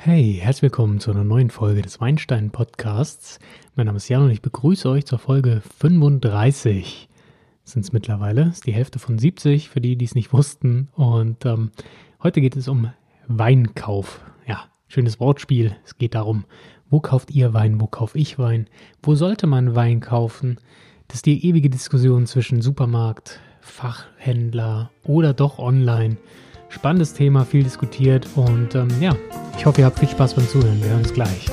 Hey, herzlich willkommen zu einer neuen Folge des Weinstein Podcasts. Mein Name ist Jan und ich begrüße euch zur Folge 35. Sind es mittlerweile, ist die Hälfte von 70 für die, die es nicht wussten. Und ähm, heute geht es um Weinkauf. Ja, schönes Wortspiel. Es geht darum, wo kauft ihr Wein, wo kaufe ich Wein, wo sollte man Wein kaufen. Das ist die ewige Diskussion zwischen Supermarkt, Fachhändler oder doch online. Spannendes Thema, viel diskutiert und ähm, ja, ich hoffe, ihr habt viel Spaß beim Zuhören. Wir hören uns gleich.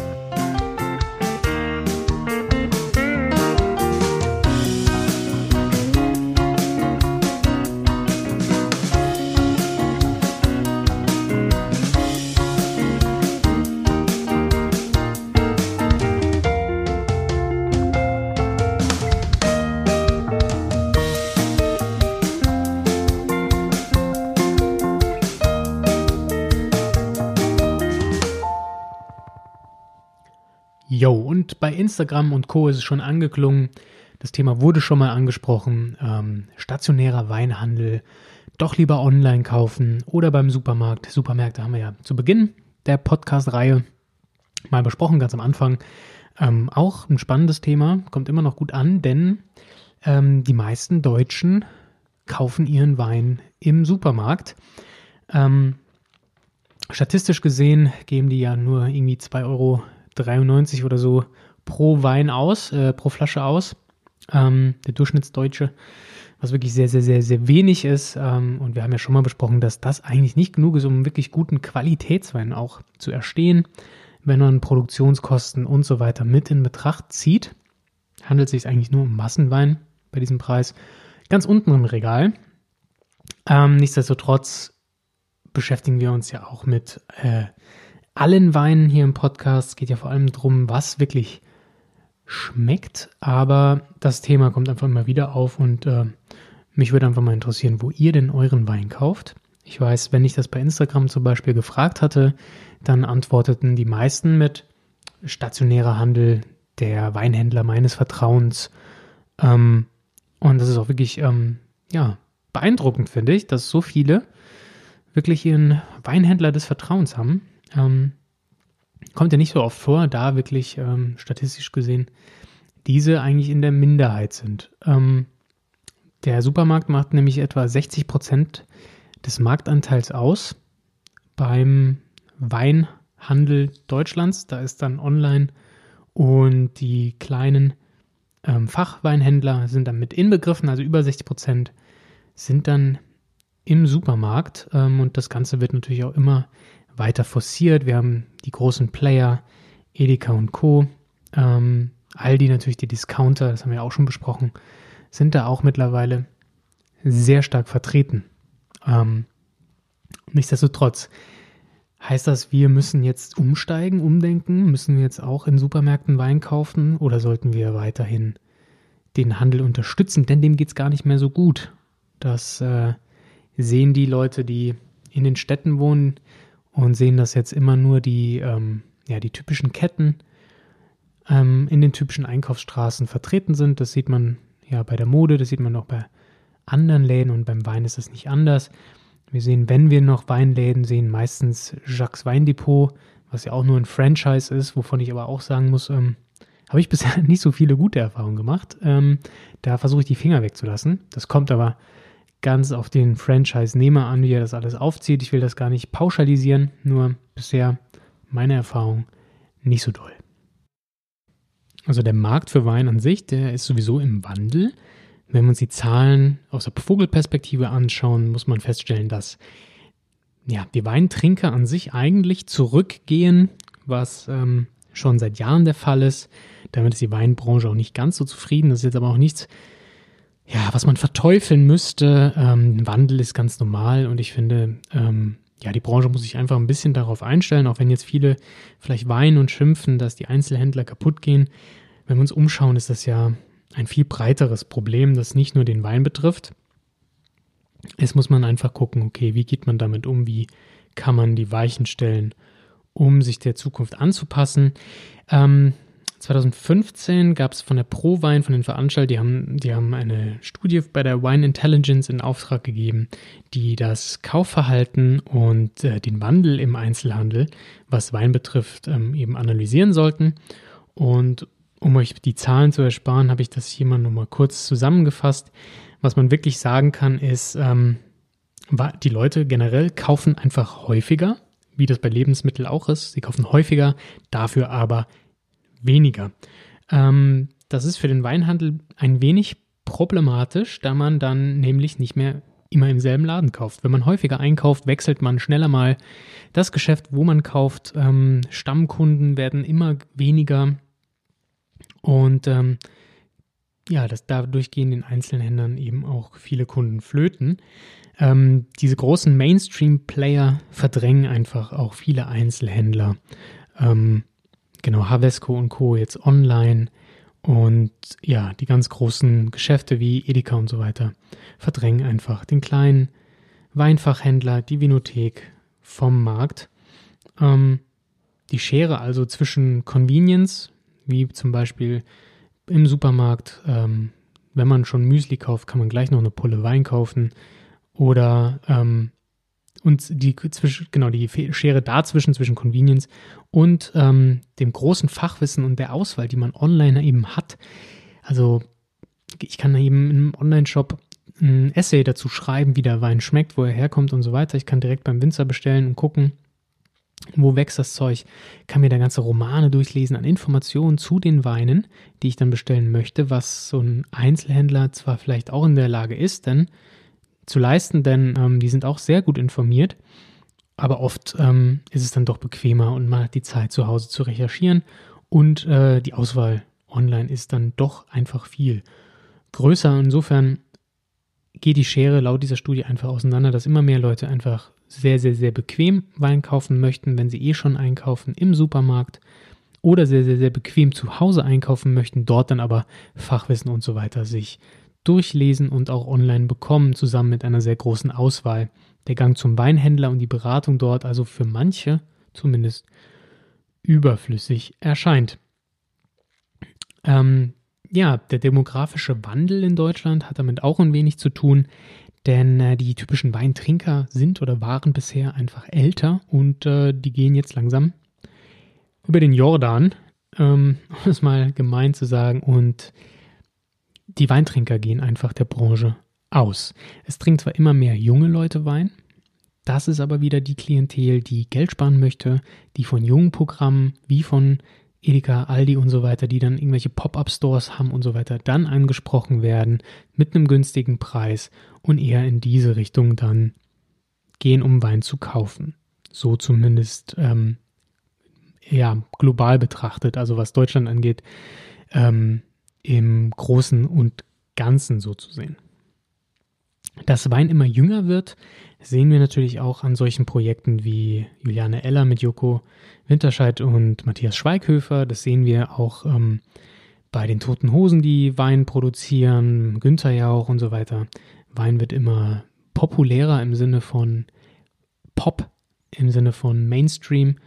Yo, und bei Instagram und Co. ist es schon angeklungen. Das Thema wurde schon mal angesprochen. Ähm, stationärer Weinhandel, doch lieber online kaufen oder beim Supermarkt. Supermärkte haben wir ja zu Beginn der Podcast-Reihe mal besprochen, ganz am Anfang. Ähm, auch ein spannendes Thema, kommt immer noch gut an, denn ähm, die meisten Deutschen kaufen ihren Wein im Supermarkt. Ähm, statistisch gesehen geben die ja nur irgendwie 2 Euro 93 oder so pro Wein aus, äh, pro Flasche aus. Ähm, der Durchschnittsdeutsche, was wirklich sehr, sehr, sehr, sehr wenig ist. Ähm, und wir haben ja schon mal besprochen, dass das eigentlich nicht genug ist, um wirklich guten Qualitätswein auch zu erstehen. Wenn man Produktionskosten und so weiter mit in Betracht zieht, handelt es sich eigentlich nur um Massenwein bei diesem Preis. Ganz unten im Regal. Ähm, nichtsdestotrotz beschäftigen wir uns ja auch mit äh, allen Weinen hier im Podcast. Geht ja vor allem darum, was wirklich schmeckt. Aber das Thema kommt einfach immer wieder auf und äh, mich würde einfach mal interessieren, wo ihr denn euren Wein kauft. Ich weiß, wenn ich das bei Instagram zum Beispiel gefragt hatte, dann antworteten die meisten mit stationärer Handel, der Weinhändler meines Vertrauens. Ähm, und das ist auch wirklich, ähm, ja, beeindruckend, finde ich, dass so viele wirklich ihren Weinhändler des Vertrauens haben. Ähm, kommt ja nicht so oft vor, da wirklich ähm, statistisch gesehen diese eigentlich in der Minderheit sind. Ähm, der Supermarkt macht nämlich etwa 60 Prozent des Marktanteils aus beim Weinhandel Deutschlands. Da ist dann online und die kleinen ähm, Fachweinhändler sind dann mit inbegriffen, also über 60 Prozent sind dann im Supermarkt ähm, und das Ganze wird natürlich auch immer weiter forciert. Wir haben die großen Player, Edeka und Co. Ähm, Aldi natürlich die Discounter, das haben wir auch schon besprochen, sind da auch mittlerweile sehr stark vertreten. Ähm, nichtsdestotrotz heißt das, wir müssen jetzt umsteigen, umdenken, müssen wir jetzt auch in Supermärkten Wein kaufen oder sollten wir weiterhin den Handel unterstützen, denn dem geht es gar nicht mehr so gut. Das äh, sehen die Leute, die in den Städten wohnen, und sehen, dass jetzt immer nur die, ähm, ja, die typischen Ketten ähm, in den typischen Einkaufsstraßen vertreten sind. Das sieht man ja bei der Mode, das sieht man auch bei anderen Läden und beim Wein ist es nicht anders. Wir sehen, wenn wir noch Weinläden sehen, meistens Jacques Weindepot, was ja auch nur ein Franchise ist, wovon ich aber auch sagen muss, ähm, habe ich bisher nicht so viele gute Erfahrungen gemacht. Ähm, da versuche ich die Finger wegzulassen. Das kommt aber ganz auf den Franchise-Nehmer an, wie er das alles aufzieht. Ich will das gar nicht pauschalisieren, nur bisher meine Erfahrung nicht so doll. Also der Markt für Wein an sich, der ist sowieso im Wandel. Wenn wir uns die Zahlen aus der Vogelperspektive anschauen, muss man feststellen, dass ja, die Weintrinker an sich eigentlich zurückgehen, was ähm, schon seit Jahren der Fall ist. Damit ist die Weinbranche auch nicht ganz so zufrieden. Das ist jetzt aber auch nichts, ja, was man verteufeln müsste. Ähm, Wandel ist ganz normal und ich finde, ähm, ja, die Branche muss sich einfach ein bisschen darauf einstellen, auch wenn jetzt viele vielleicht weinen und schimpfen, dass die Einzelhändler kaputt gehen. Wenn wir uns umschauen, ist das ja ein viel breiteres Problem, das nicht nur den Wein betrifft. Es muss man einfach gucken, okay, wie geht man damit um, wie kann man die Weichen stellen, um sich der Zukunft anzupassen. Ähm, 2015 gab es von der ProWein, von den Veranstaltern, die haben, die haben eine Studie bei der Wine Intelligence in Auftrag gegeben, die das Kaufverhalten und äh, den Wandel im Einzelhandel, was Wein betrifft, ähm, eben analysieren sollten. Und um euch die Zahlen zu ersparen, habe ich das hier mal nochmal kurz zusammengefasst. Was man wirklich sagen kann, ist, ähm, die Leute generell kaufen einfach häufiger, wie das bei Lebensmitteln auch ist. Sie kaufen häufiger, dafür aber weniger. Ähm, das ist für den Weinhandel ein wenig problematisch, da man dann nämlich nicht mehr immer im selben Laden kauft. Wenn man häufiger einkauft, wechselt man schneller mal das Geschäft, wo man kauft. Ähm, Stammkunden werden immer weniger und ähm, ja, das, dadurch gehen den Einzelhändlern eben auch viele Kunden flöten. Ähm, diese großen Mainstream-Player verdrängen einfach auch viele Einzelhändler. Ähm, genau, Havesco und Co. jetzt online und ja, die ganz großen Geschäfte wie Edeka und so weiter verdrängen einfach den kleinen Weinfachhändler, die Vinothek vom Markt. Ähm, die Schere also zwischen Convenience, wie zum Beispiel im Supermarkt, ähm, wenn man schon Müsli kauft, kann man gleich noch eine Pulle Wein kaufen. Oder ähm, und die zwischen, genau, die Schere dazwischen, zwischen Convenience und ähm, dem großen Fachwissen und der Auswahl, die man online eben hat. Also ich kann eben im Online-Shop ein Essay dazu schreiben, wie der Wein schmeckt, wo er herkommt und so weiter. Ich kann direkt beim Winzer bestellen und gucken, wo wächst das Zeug? Kann mir da ganze Romane durchlesen an Informationen zu den Weinen, die ich dann bestellen möchte, was so ein Einzelhändler zwar vielleicht auch in der Lage ist, denn zu leisten, denn ähm, die sind auch sehr gut informiert, aber oft ähm, ist es dann doch bequemer und man hat die Zeit zu Hause zu recherchieren und äh, die Auswahl online ist dann doch einfach viel größer. Insofern geht die Schere laut dieser Studie einfach auseinander, dass immer mehr Leute einfach sehr, sehr, sehr bequem Wein kaufen möchten, wenn sie eh schon einkaufen im Supermarkt oder sehr, sehr, sehr bequem zu Hause einkaufen möchten, dort dann aber Fachwissen und so weiter sich durchlesen und auch online bekommen, zusammen mit einer sehr großen Auswahl. Der Gang zum Weinhändler und die Beratung dort also für manche zumindest überflüssig erscheint. Ähm, ja, der demografische Wandel in Deutschland hat damit auch ein wenig zu tun. Denn äh, die typischen Weintrinker sind oder waren bisher einfach älter und äh, die gehen jetzt langsam über den Jordan, ähm, um es mal gemein zu sagen. Und die Weintrinker gehen einfach der Branche aus. Es trinken zwar immer mehr junge Leute Wein, das ist aber wieder die Klientel, die Geld sparen möchte, die von jungen Programmen wie von Edeka, Aldi und so weiter, die dann irgendwelche Pop-up-Stores haben und so weiter, dann angesprochen werden mit einem günstigen Preis und eher in diese Richtung dann gehen, um Wein zu kaufen. So zumindest ähm, ja global betrachtet, also was Deutschland angeht, ähm, im Großen und Ganzen so zu sehen. Dass Wein immer jünger wird, sehen wir natürlich auch an solchen Projekten wie Juliane Eller mit Joko Winterscheid und Matthias Schweighöfer. Das sehen wir auch ähm, bei den Toten Hosen, die Wein produzieren, Günther Jauch und so weiter. Wein wird immer populärer im Sinne von Pop, im Sinne von Mainstream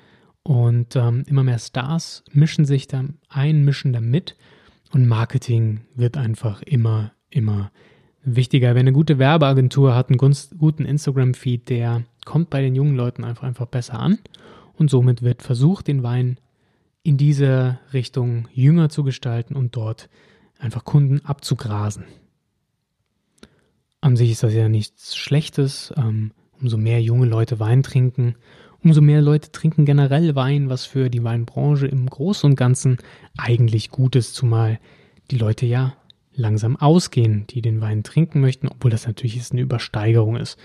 und ähm, immer mehr Stars mischen sich da ein, mischen da mit und Marketing wird einfach immer, immer wichtiger. Wer eine gute Werbeagentur hat, einen guten Instagram-Feed, der kommt bei den jungen Leuten einfach, einfach besser an. Und somit wird versucht, den Wein in diese Richtung jünger zu gestalten und dort einfach Kunden abzugrasen. An sich ist das ja nichts Schlechtes. Ähm, umso mehr junge Leute Wein trinken, umso mehr Leute trinken generell Wein, was für die Weinbranche im Großen und Ganzen eigentlich gut ist, zumal die Leute ja langsam ausgehen, die den Wein trinken möchten, obwohl das natürlich jetzt eine Übersteigerung ist.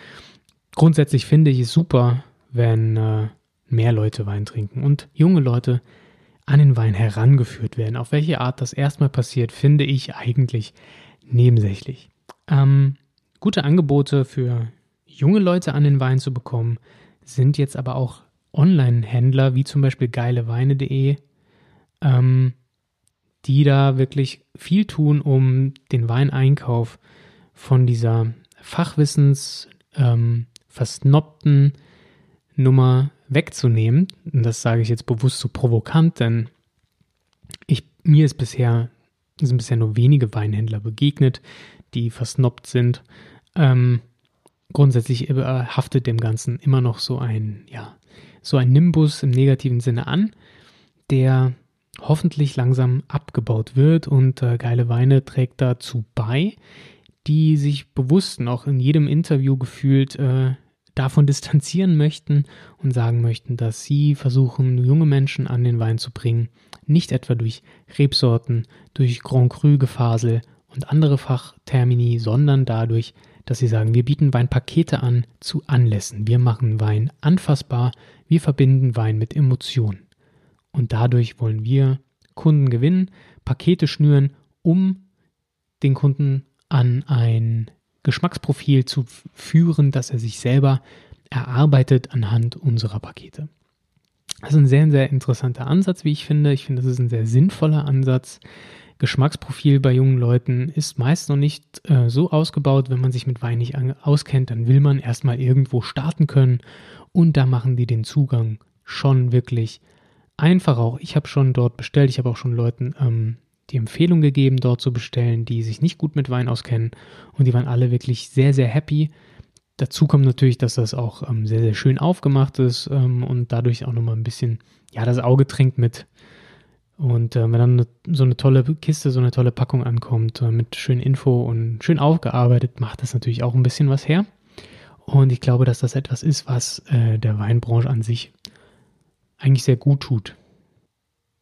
Grundsätzlich finde ich es super, wenn äh, mehr Leute Wein trinken und junge Leute an den Wein herangeführt werden. Auf welche Art das erstmal passiert, finde ich eigentlich nebensächlich. Ähm, gute Angebote für junge Leute an den Wein zu bekommen, sind jetzt aber auch Online-Händler wie zum Beispiel geileweine.de, ähm, die da wirklich viel tun, um den Weineinkauf von dieser Fachwissens ähm, versnobten Nummer wegzunehmen. Und das sage ich jetzt bewusst so provokant, denn ich mir ist bisher, sind bisher nur wenige Weinhändler begegnet, die versnobbt sind. Ähm, grundsätzlich haftet dem Ganzen immer noch so ein, ja, so ein Nimbus im negativen Sinne an, der hoffentlich langsam abgebaut wird und äh, geile Weine trägt dazu bei, die sich bewusst auch in jedem Interview gefühlt äh, davon distanzieren möchten und sagen möchten, dass sie versuchen, junge Menschen an den Wein zu bringen, nicht etwa durch Rebsorten, durch Grand Cru Gefasel und andere Fachtermini, sondern dadurch, dass sie sagen, wir bieten Weinpakete an zu Anlässen. Wir machen Wein anfassbar, wir verbinden Wein mit Emotionen. Und dadurch wollen wir Kunden gewinnen, Pakete schnüren, um den Kunden an ein Geschmacksprofil zu führen, das er sich selber erarbeitet anhand unserer Pakete. Das ist ein sehr, sehr interessanter Ansatz, wie ich finde. Ich finde, das ist ein sehr sinnvoller Ansatz. Geschmacksprofil bei jungen Leuten ist meist noch nicht äh, so ausgebaut. Wenn man sich mit Wein nicht auskennt, dann will man erstmal irgendwo starten können und da machen die den Zugang schon wirklich einfach auch. Ich habe schon dort bestellt, ich habe auch schon Leuten ähm, die Empfehlung gegeben, dort zu bestellen, die sich nicht gut mit Wein auskennen und die waren alle wirklich sehr, sehr happy. Dazu kommt natürlich, dass das auch ähm, sehr, sehr schön aufgemacht ist ähm, und dadurch auch nochmal ein bisschen, ja, das Auge trinkt mit. Und äh, wenn dann so eine tolle Kiste, so eine tolle Packung ankommt äh, mit schön Info und schön aufgearbeitet, macht das natürlich auch ein bisschen was her. Und ich glaube, dass das etwas ist, was äh, der Weinbranche an sich eigentlich sehr gut tut.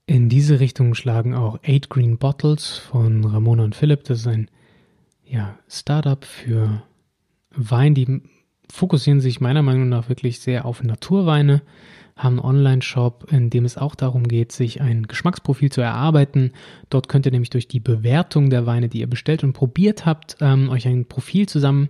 In diese Richtung schlagen auch Eight Green Bottles von Ramona und Philipp. Das ist ein ja, Startup für Wein. Die fokussieren sich meiner Meinung nach wirklich sehr auf Naturweine, haben einen Online-Shop, in dem es auch darum geht, sich ein Geschmacksprofil zu erarbeiten. Dort könnt ihr nämlich durch die Bewertung der Weine, die ihr bestellt und probiert habt, ähm, euch ein Profil zusammen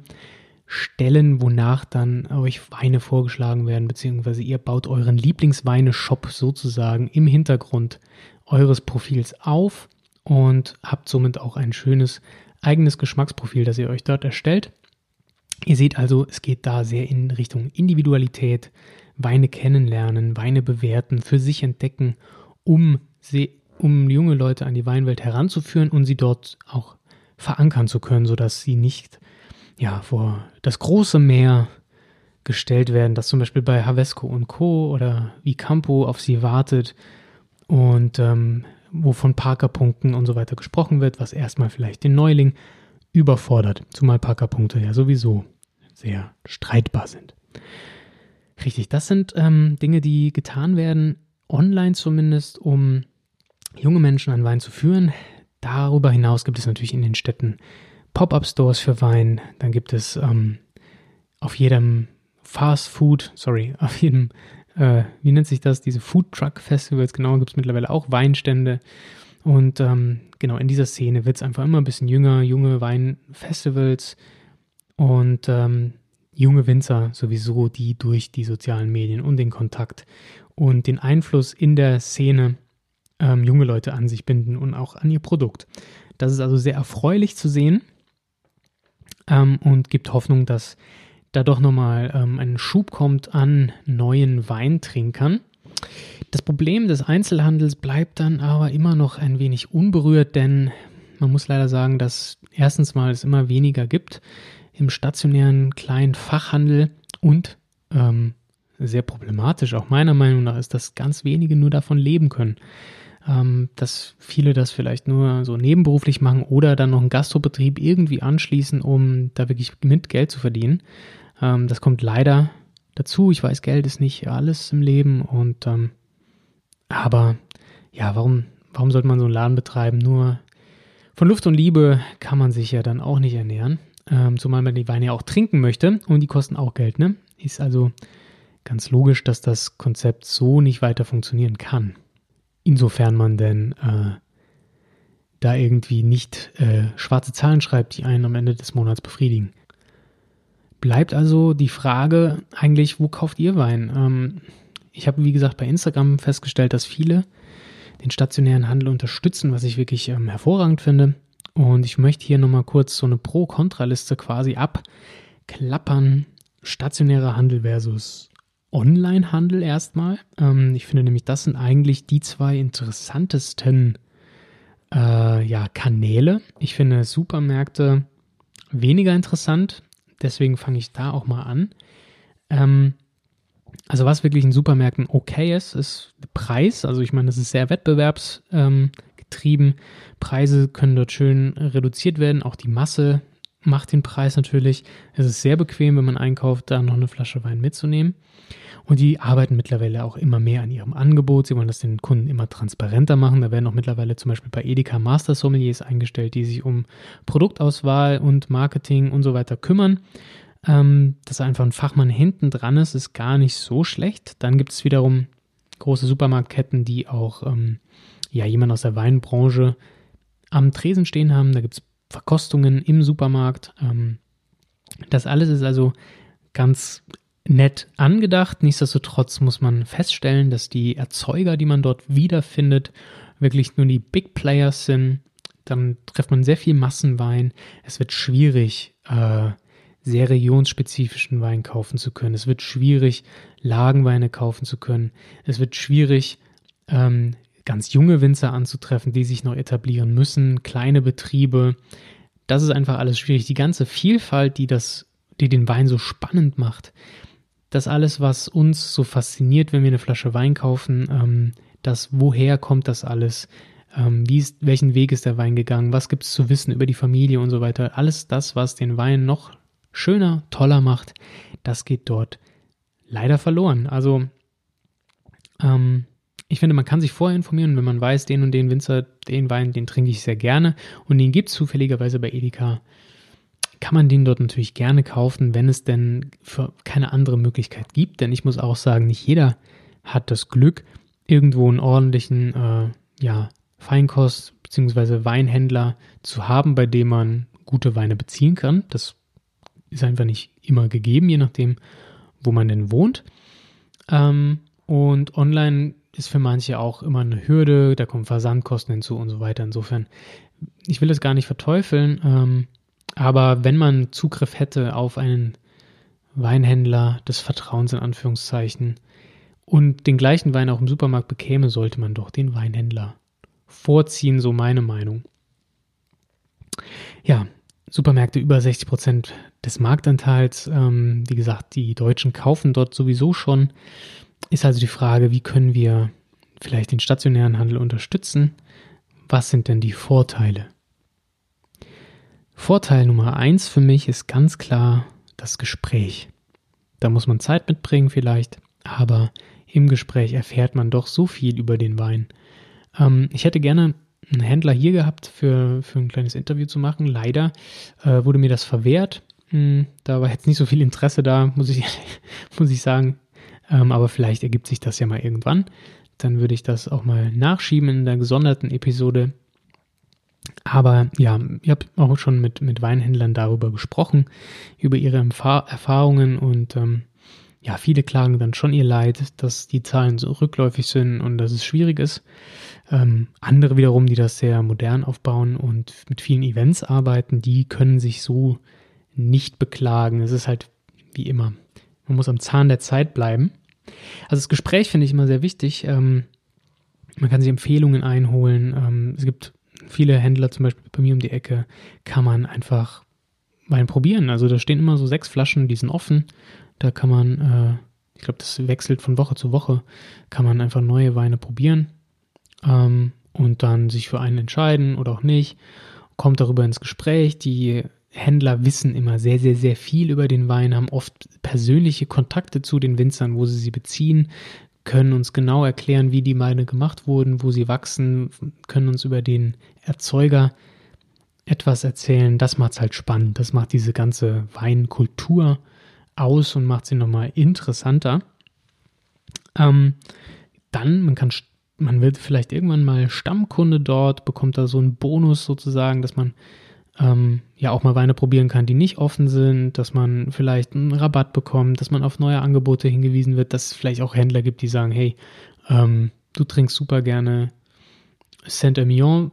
Stellen, wonach dann euch Weine vorgeschlagen werden, beziehungsweise ihr baut euren Lieblingsweine-Shop sozusagen im Hintergrund eures Profils auf und habt somit auch ein schönes eigenes Geschmacksprofil, das ihr euch dort erstellt. Ihr seht also, es geht da sehr in Richtung Individualität, Weine kennenlernen, Weine bewerten, für sich entdecken, um, sie, um junge Leute an die Weinwelt heranzuführen und sie dort auch verankern zu können, sodass sie nicht ja, vor das große Meer gestellt werden, das zum Beispiel bei Havesco und Co. oder wie Campo auf sie wartet und ähm, wo von Parkerpunkten und so weiter gesprochen wird, was erstmal vielleicht den Neuling überfordert, zumal Parkerpunkte ja sowieso sehr streitbar sind. Richtig, das sind ähm, Dinge, die getan werden, online zumindest, um junge Menschen an Wein zu führen. Darüber hinaus gibt es natürlich in den Städten Pop-up-Stores für Wein. Dann gibt es ähm, auf jedem Fast Food, sorry, auf jedem, äh, wie nennt sich das, diese Food Truck Festivals, genau, gibt es mittlerweile auch Weinstände. Und ähm, genau, in dieser Szene wird es einfach immer ein bisschen jünger, junge Weinfestivals und ähm, junge Winzer sowieso, die durch die sozialen Medien und den Kontakt und den Einfluss in der Szene ähm, junge Leute an sich binden und auch an ihr Produkt. Das ist also sehr erfreulich zu sehen ähm, und gibt Hoffnung, dass da doch nochmal ähm, ein Schub kommt an neuen Weintrinkern. Das Problem des Einzelhandels bleibt dann aber immer noch ein wenig unberührt, denn man muss leider sagen, dass erstens mal es immer weniger gibt im stationären kleinen Fachhandel und ähm, sehr problematisch, auch meiner Meinung nach, ist, dass ganz wenige nur davon leben können ähm, dass viele das vielleicht nur so nebenberuflich machen oder dann noch einen Gastrobetrieb irgendwie anschließen, um da wirklich mit Geld zu verdienen. Ähm, das kommt leider dazu. Ich weiß, Geld ist nicht alles im Leben und ähm, aber ja, warum, warum sollte man so einen Laden betreiben? Nur von Luft und Liebe kann man sich ja dann auch nicht ernähren. Ähm, zumal man die Weine ja auch trinken möchte und die kosten auch Geld, ne? Ist also ganz logisch, dass das Konzept so nicht weiter funktionieren kann insofern man denn äh, da irgendwie nicht äh, schwarze Zahlen schreibt, die einen am Ende des Monats befriedigen. Bleibt also die Frage eigentlich, wo kauft ihr Wein? Ähm, ich habe, wie gesagt, bei Instagram festgestellt, dass viele den stationären Handel unterstützen, was ich wirklich ähm, hervorragend finde. Und ich möchte hier nochmal kurz so eine Pro-Kontra-Liste quasi abklappern. Stationärer Handel versus Onlinehandel erstmal. Ähm, ich finde nämlich, das sind eigentlich die zwei interessantesten äh, ja, Kanäle. Ich finde Supermärkte weniger interessant, deswegen fange ich da auch mal an. Ähm, also was wirklich in Supermärkten okay ist, ist der Preis. Also ich meine, das ist sehr wettbewerbsgetrieben. Ähm, Preise können dort schön reduziert werden. Auch die Masse macht den Preis natürlich. Es ist sehr bequem, wenn man einkauft, da noch eine Flasche Wein mitzunehmen. Und die arbeiten mittlerweile auch immer mehr an ihrem Angebot. Sie wollen das den Kunden immer transparenter machen. Da werden auch mittlerweile zum Beispiel bei Edeka Master Sommeliers eingestellt, die sich um Produktauswahl und Marketing und so weiter kümmern. Ähm, dass einfach ein Fachmann hinten dran ist, ist gar nicht so schlecht. Dann gibt es wiederum große Supermarktketten, die auch ähm, ja, jemand aus der Weinbranche am Tresen stehen haben. Da gibt es Verkostungen im Supermarkt. Ähm, das alles ist also ganz nett angedacht. Nichtsdestotrotz muss man feststellen, dass die Erzeuger, die man dort wiederfindet, wirklich nur die Big Players sind. Dann trifft man sehr viel Massenwein. Es wird schwierig, äh, sehr regionsspezifischen Wein kaufen zu können. Es wird schwierig, Lagenweine kaufen zu können. Es wird schwierig, ähm, ganz junge Winzer anzutreffen, die sich noch etablieren müssen, kleine Betriebe. Das ist einfach alles schwierig. Die ganze Vielfalt, die das, die den Wein so spannend macht, das alles, was uns so fasziniert, wenn wir eine Flasche Wein kaufen, ähm, das, woher kommt das alles, ähm, wie ist, welchen Weg ist der Wein gegangen, was gibt es zu wissen über die Familie und so weiter, alles das, was den Wein noch schöner, toller macht, das geht dort leider verloren. Also ähm, ich finde, man kann sich vorher informieren, wenn man weiß, den und den Winzer, den Wein, den trinke ich sehr gerne und den gibt es zufälligerweise bei Edeka kann man den dort natürlich gerne kaufen, wenn es denn für keine andere Möglichkeit gibt. Denn ich muss auch sagen, nicht jeder hat das Glück, irgendwo einen ordentlichen äh, ja, Feinkost- bzw. Weinhändler zu haben, bei dem man gute Weine beziehen kann. Das ist einfach nicht immer gegeben, je nachdem, wo man denn wohnt. Ähm, und online ist für manche auch immer eine Hürde, da kommen Versandkosten hinzu und so weiter. Insofern, ich will das gar nicht verteufeln. Ähm, aber wenn man Zugriff hätte auf einen Weinhändler des Vertrauens in Anführungszeichen und den gleichen Wein auch im Supermarkt bekäme, sollte man doch den Weinhändler vorziehen, so meine Meinung. Ja, Supermärkte über 60 Prozent des Marktanteils. Ähm, wie gesagt, die Deutschen kaufen dort sowieso schon. Ist also die Frage, wie können wir vielleicht den stationären Handel unterstützen? Was sind denn die Vorteile? Vorteil Nummer eins für mich ist ganz klar das Gespräch. Da muss man Zeit mitbringen vielleicht, aber im Gespräch erfährt man doch so viel über den Wein. Ähm, ich hätte gerne einen Händler hier gehabt, für, für ein kleines Interview zu machen. Leider äh, wurde mir das verwehrt. Hm, da war jetzt nicht so viel Interesse da, muss ich, muss ich sagen. Ähm, aber vielleicht ergibt sich das ja mal irgendwann. Dann würde ich das auch mal nachschieben in der gesonderten Episode. Aber ja, ich habe auch schon mit, mit Weinhändlern darüber gesprochen, über ihre Empf- Erfahrungen und ähm, ja, viele klagen dann schon ihr Leid, dass die Zahlen so rückläufig sind und dass es schwierig ist. Ähm, andere wiederum, die das sehr modern aufbauen und mit vielen Events arbeiten, die können sich so nicht beklagen. Es ist halt wie immer, man muss am Zahn der Zeit bleiben. Also das Gespräch finde ich immer sehr wichtig. Ähm, man kann sich Empfehlungen einholen. Ähm, es gibt viele Händler, zum Beispiel bei mir um die Ecke, kann man einfach Wein probieren. Also da stehen immer so sechs Flaschen, die sind offen. Da kann man, äh, ich glaube, das wechselt von Woche zu Woche, kann man einfach neue Weine probieren ähm, und dann sich für einen entscheiden oder auch nicht. Kommt darüber ins Gespräch. Die Händler wissen immer sehr, sehr, sehr viel über den Wein, haben oft persönliche Kontakte zu den Winzern, wo sie sie beziehen, können uns genau erklären, wie die Weine gemacht wurden, wo sie wachsen, können uns über den Erzeuger etwas erzählen. Das macht es halt spannend. Das macht diese ganze Weinkultur aus und macht sie nochmal interessanter. Ähm, dann, man kann, man wird vielleicht irgendwann mal Stammkunde dort, bekommt da so einen Bonus sozusagen, dass man ähm, ja auch mal Weine probieren kann, die nicht offen sind, dass man vielleicht einen Rabatt bekommt, dass man auf neue Angebote hingewiesen wird, dass es vielleicht auch Händler gibt, die sagen, hey, ähm, du trinkst super gerne Saint-Emilion,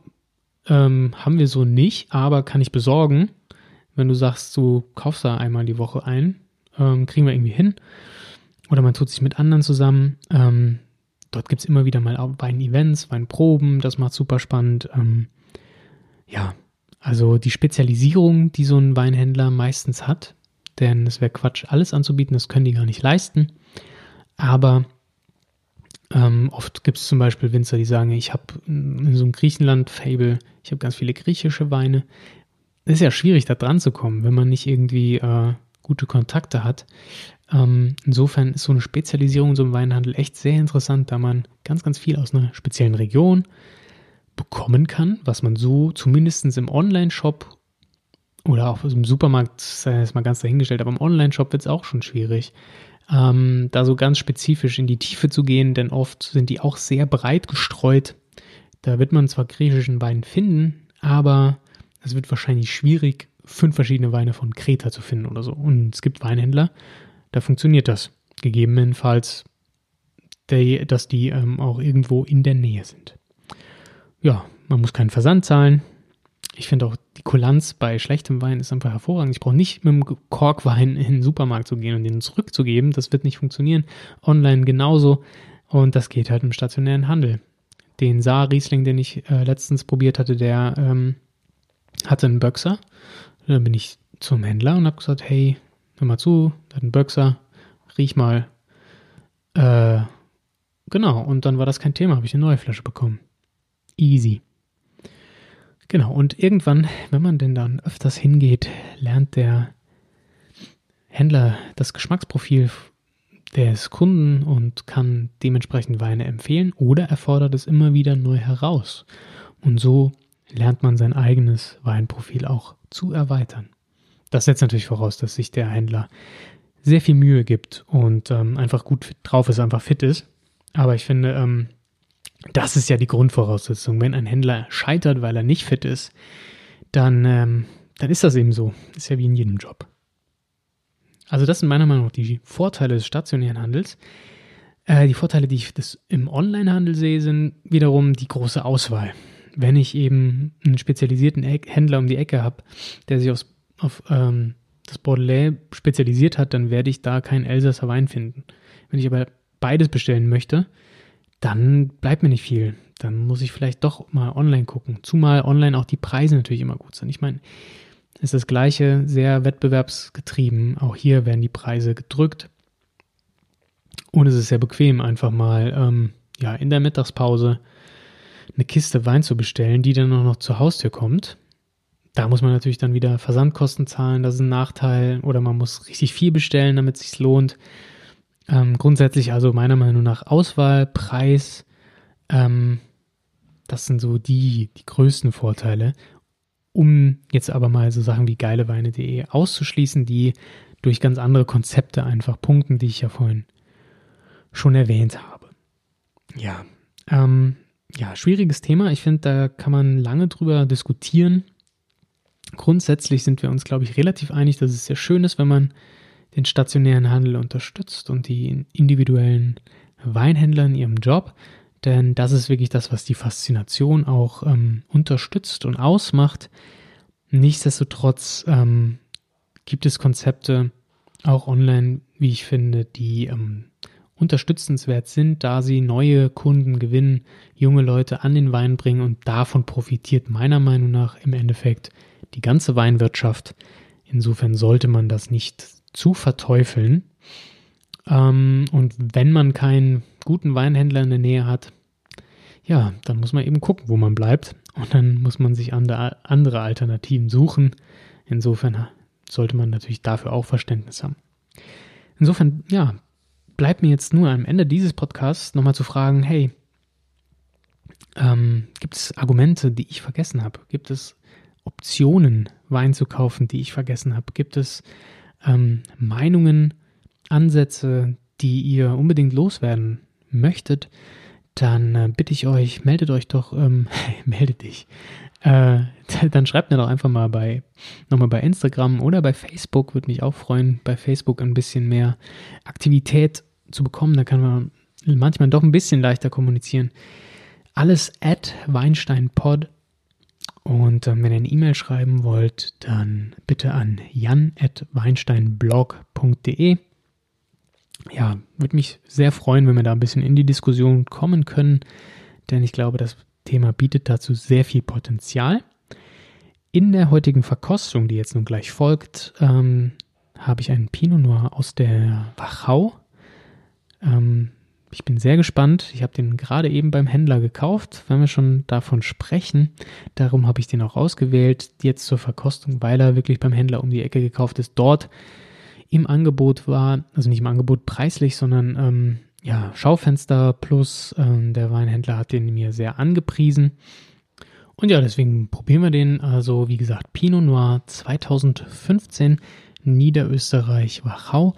ähm, haben wir so nicht, aber kann ich besorgen. Wenn du sagst, du kaufst da einmal die Woche ein, ähm, kriegen wir irgendwie hin. Oder man tut sich mit anderen zusammen. Ähm, dort gibt es immer wieder mal Wein-Events, Weinproben, das macht super spannend. Ähm, ja, also die Spezialisierung, die so ein Weinhändler meistens hat, denn es wäre Quatsch, alles anzubieten, das können die gar nicht leisten. Aber ähm, oft gibt es zum Beispiel Winzer, die sagen, ich habe in so einem Griechenland-Fable, ich habe ganz viele griechische Weine. Es ist ja schwierig, da dran zu kommen, wenn man nicht irgendwie äh, gute Kontakte hat. Ähm, insofern ist so eine Spezialisierung in so einem Weinhandel echt sehr interessant, da man ganz, ganz viel aus einer speziellen Region bekommen kann, was man so zumindest im Online-Shop oder auch im Supermarkt, sei es mal ganz dahingestellt, aber im Online-Shop wird es auch schon schwierig, ähm, da so ganz spezifisch in die Tiefe zu gehen, denn oft sind die auch sehr breit gestreut. Da wird man zwar griechischen Wein finden, aber es wird wahrscheinlich schwierig, fünf verschiedene Weine von Kreta zu finden oder so. Und es gibt Weinhändler, da funktioniert das. Gegebenenfalls, dass die ähm, auch irgendwo in der Nähe sind. Ja, man muss keinen Versand zahlen. Ich finde auch die Kulanz bei schlechtem Wein ist einfach hervorragend. Ich brauche nicht mit dem Korkwein in den Supermarkt zu gehen und den zurückzugeben. Das wird nicht funktionieren. Online genauso. Und das geht halt im stationären Handel. Den Saar Riesling, den ich äh, letztens probiert hatte, der ähm, hatte einen Böxer. Dann bin ich zum Händler und habe gesagt, hey, hör mal zu, der hat einen Böxer, riech mal. Äh, genau, und dann war das kein Thema, habe ich eine neue Flasche bekommen. Easy. Genau, und irgendwann, wenn man denn dann öfters hingeht, lernt der Händler das Geschmacksprofil des Kunden und kann dementsprechend Weine empfehlen oder er fordert es immer wieder neu heraus. Und so lernt man sein eigenes Weinprofil auch zu erweitern. Das setzt natürlich voraus, dass sich der Händler sehr viel Mühe gibt und ähm, einfach gut drauf ist, einfach fit ist. Aber ich finde, ähm, das ist ja die Grundvoraussetzung. Wenn ein Händler scheitert, weil er nicht fit ist, dann, ähm, dann ist das eben so. Ist ja wie in jedem Job. Also das sind meiner Meinung nach die Vorteile des stationären Handels. Äh, die Vorteile, die ich im Onlinehandel sehe, sind wiederum die große Auswahl. Wenn ich eben einen spezialisierten Händler um die Ecke habe, der sich aufs, auf ähm, das Bordelais spezialisiert hat, dann werde ich da keinen Elsasser Wein finden. Wenn ich aber beides bestellen möchte, dann bleibt mir nicht viel. Dann muss ich vielleicht doch mal online gucken. Zumal online auch die Preise natürlich immer gut sind. Ich meine, ist das gleiche, sehr wettbewerbsgetrieben. Auch hier werden die Preise gedrückt. Und es ist sehr bequem, einfach mal ähm, ja, in der Mittagspause eine Kiste Wein zu bestellen, die dann auch noch zur Haustür kommt. Da muss man natürlich dann wieder Versandkosten zahlen, das ist ein Nachteil. Oder man muss richtig viel bestellen, damit es sich lohnt. Ähm, grundsätzlich also meiner Meinung nach Auswahl, Preis, ähm, das sind so die, die größten Vorteile. Um jetzt aber mal so Sachen wie geileweine.de auszuschließen, die durch ganz andere Konzepte einfach punkten, die ich ja vorhin schon erwähnt habe. Ja, ähm, ja, schwieriges Thema. Ich finde, da kann man lange drüber diskutieren. Grundsätzlich sind wir uns, glaube ich, relativ einig, dass es sehr schön ist, wenn man den stationären Handel unterstützt und die individuellen Weinhändler in ihrem Job. Denn das ist wirklich das, was die Faszination auch ähm, unterstützt und ausmacht. Nichtsdestotrotz ähm, gibt es Konzepte auch online, wie ich finde, die ähm, unterstützenswert sind, da sie neue Kunden gewinnen, junge Leute an den Wein bringen und davon profitiert meiner Meinung nach im Endeffekt die ganze Weinwirtschaft. Insofern sollte man das nicht zu verteufeln. Ähm, und wenn man keinen guten Weinhändler in der Nähe hat, ja, dann muss man eben gucken, wo man bleibt. Und dann muss man sich andere, Alternativen suchen. Insofern sollte man natürlich dafür auch Verständnis haben. Insofern, ja, bleibt mir jetzt nur am Ende dieses Podcasts nochmal zu fragen, hey, ähm, gibt es Argumente, die ich vergessen habe? Gibt es Optionen, Wein zu kaufen, die ich vergessen habe? Gibt es ähm, Meinungen, Ansätze, die ihr unbedingt loswerden möchtet, dann äh, bitte ich euch, meldet euch doch, ähm, meldet dich. Äh, dann schreibt mir doch einfach mal bei, nochmal bei Instagram oder bei Facebook, würde mich auch freuen, bei Facebook ein bisschen mehr Aktivität zu bekommen. Da kann man manchmal doch ein bisschen leichter kommunizieren. Alles at WeinsteinPod und ähm, wenn ihr eine E-Mail schreiben wollt, dann bitte an jan.weinsteinblog.de. Ja, würde mich sehr freuen, wenn wir da ein bisschen in die Diskussion kommen können, denn ich glaube, das Thema bietet dazu sehr viel Potenzial. In der heutigen Verkostung, die jetzt nun gleich folgt, ähm, habe ich einen Pinot Noir aus der Wachau. Ähm, ich bin sehr gespannt. Ich habe den gerade eben beim Händler gekauft, wenn wir schon davon sprechen. Darum habe ich den auch ausgewählt, jetzt zur Verkostung, weil er wirklich beim Händler um die Ecke gekauft ist. Dort im Angebot war, also nicht im Angebot preislich, sondern ähm, ja, Schaufenster plus ähm, der Weinhändler hat den mir sehr angepriesen. Und ja, deswegen probieren wir den. Also wie gesagt, Pinot Noir 2015, Niederösterreich, Wachau.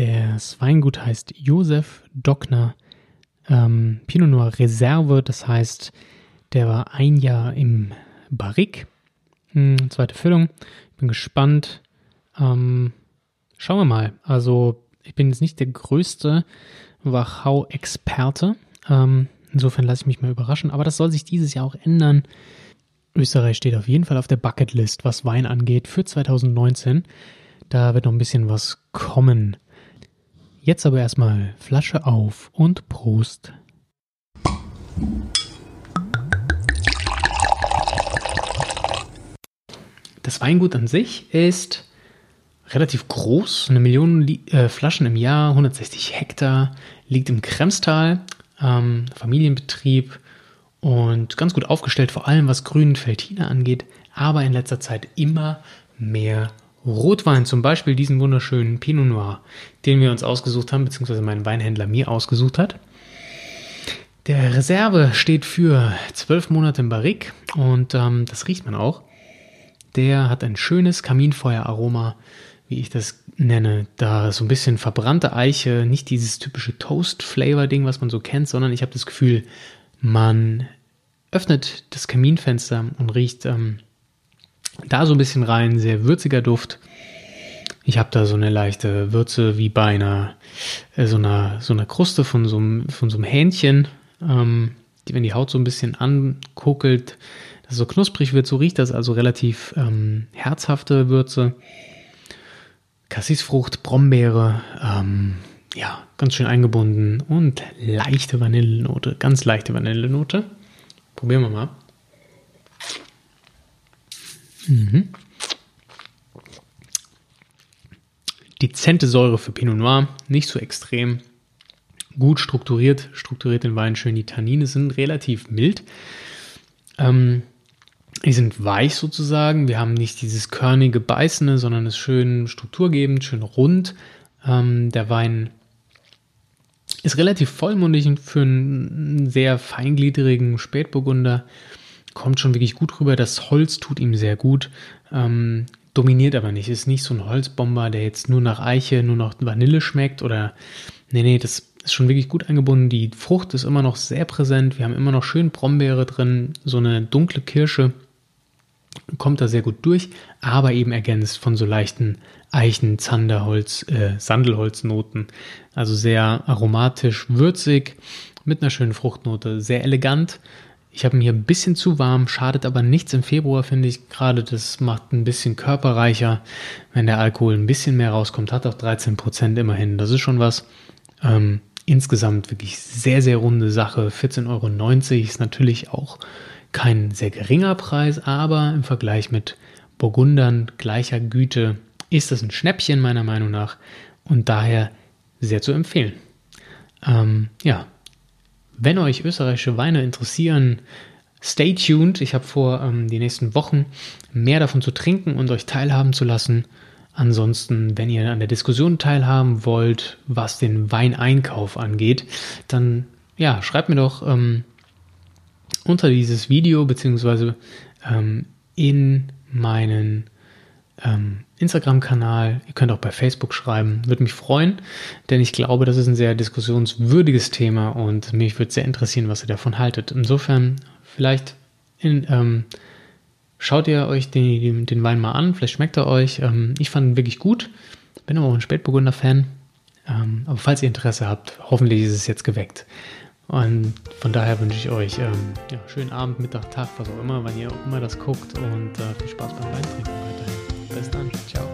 Das Weingut heißt Josef Dockner ähm, Pinot Noir Reserve. Das heißt, der war ein Jahr im Barrique. Hm, zweite Füllung. Ich bin gespannt. Ähm, schauen wir mal. Also ich bin jetzt nicht der größte Wachau-Experte. Ähm, insofern lasse ich mich mal überraschen. Aber das soll sich dieses Jahr auch ändern. Österreich steht auf jeden Fall auf der Bucketlist, was Wein angeht, für 2019. Da wird noch ein bisschen was kommen. Jetzt aber erstmal Flasche auf und Prost. Das Weingut an sich ist relativ groß, eine Million äh, Flaschen im Jahr, 160 Hektar, liegt im Kremstal, ähm, Familienbetrieb und ganz gut aufgestellt, vor allem was grünen Feltiner angeht, aber in letzter Zeit immer mehr Rotwein, zum Beispiel diesen wunderschönen Pinot Noir, den wir uns ausgesucht haben, beziehungsweise mein Weinhändler mir ausgesucht hat. Der Reserve steht für zwölf Monate im Barrique und ähm, das riecht man auch. Der hat ein schönes Kaminfeueraroma, wie ich das nenne, da so ein bisschen verbrannte Eiche, nicht dieses typische Toast-Flavor-Ding, was man so kennt, sondern ich habe das Gefühl, man öffnet das Kaminfenster und riecht ähm, da so ein bisschen rein, sehr würziger Duft. Ich habe da so eine leichte Würze wie bei einer äh, so einer so einer Kruste von so einem von so einem Hähnchen, ähm, die wenn die Haut so ein bisschen ankokelt, dass so knusprig wird, so riecht das also relativ ähm, herzhafte Würze. Cassisfrucht, Brombeere, ähm, ja, ganz schön eingebunden und leichte Vanillenote, ganz leichte Vanillenote. Probieren wir mal. Mhm. Dezente Säure für Pinot Noir, nicht so extrem. Gut strukturiert, strukturiert den Wein schön. Die Tannine sind relativ mild. Ähm, die sind weich sozusagen. Wir haben nicht dieses körnige, beißende, sondern es schön strukturgebend, schön rund. Ähm, der Wein ist relativ vollmundig für einen sehr feingliedrigen Spätburgunder. Kommt schon wirklich gut rüber. Das Holz tut ihm sehr gut. Ähm, dominiert aber nicht. Ist nicht so ein Holzbomber, der jetzt nur nach Eiche, nur noch Vanille schmeckt oder. Nee, nee, das ist schon wirklich gut eingebunden. Die Frucht ist immer noch sehr präsent. Wir haben immer noch schön Brombeere drin, so eine dunkle Kirsche kommt da sehr gut durch, aber eben ergänzt von so leichten Eichen, Zanderholz, äh, Sandelholznoten. Also sehr aromatisch, würzig, mit einer schönen Fruchtnote, sehr elegant. Ich habe mir ein bisschen zu warm, schadet aber nichts im Februar, finde ich. Gerade das macht ein bisschen körperreicher, wenn der Alkohol ein bisschen mehr rauskommt. Hat auch 13 Prozent immerhin. Das ist schon was. Ähm, insgesamt wirklich sehr, sehr runde Sache. 14,90 Euro ist natürlich auch kein sehr geringer Preis, aber im Vergleich mit Burgundern gleicher Güte ist das ein Schnäppchen meiner Meinung nach und daher sehr zu empfehlen. Ähm, ja, wenn euch österreichische Weine interessieren, stay tuned. Ich habe vor, ähm, die nächsten Wochen mehr davon zu trinken und euch teilhaben zu lassen. Ansonsten, wenn ihr an der Diskussion teilhaben wollt, was den Weineinkauf angeht, dann ja, schreibt mir doch ähm, unter dieses Video beziehungsweise ähm, in meinen ähm, Instagram-Kanal. Ihr könnt auch bei Facebook schreiben. Würde mich freuen, denn ich glaube, das ist ein sehr diskussionswürdiges Thema und mich würde sehr interessieren, was ihr davon haltet. Insofern, vielleicht in, ähm, schaut ihr euch den, den, Wein mal an, vielleicht schmeckt er euch. Ähm, ich fand ihn wirklich gut, bin aber auch ein Spätburgunder-Fan. Ähm, aber falls ihr Interesse habt, hoffentlich ist es jetzt geweckt. Und von daher wünsche ich euch ähm, ja, schönen Abend, Mittag, Tag, was auch immer, wann ihr auch immer das guckt und äh, viel Spaß beim Weintrinken weiterhin. bez Ciao.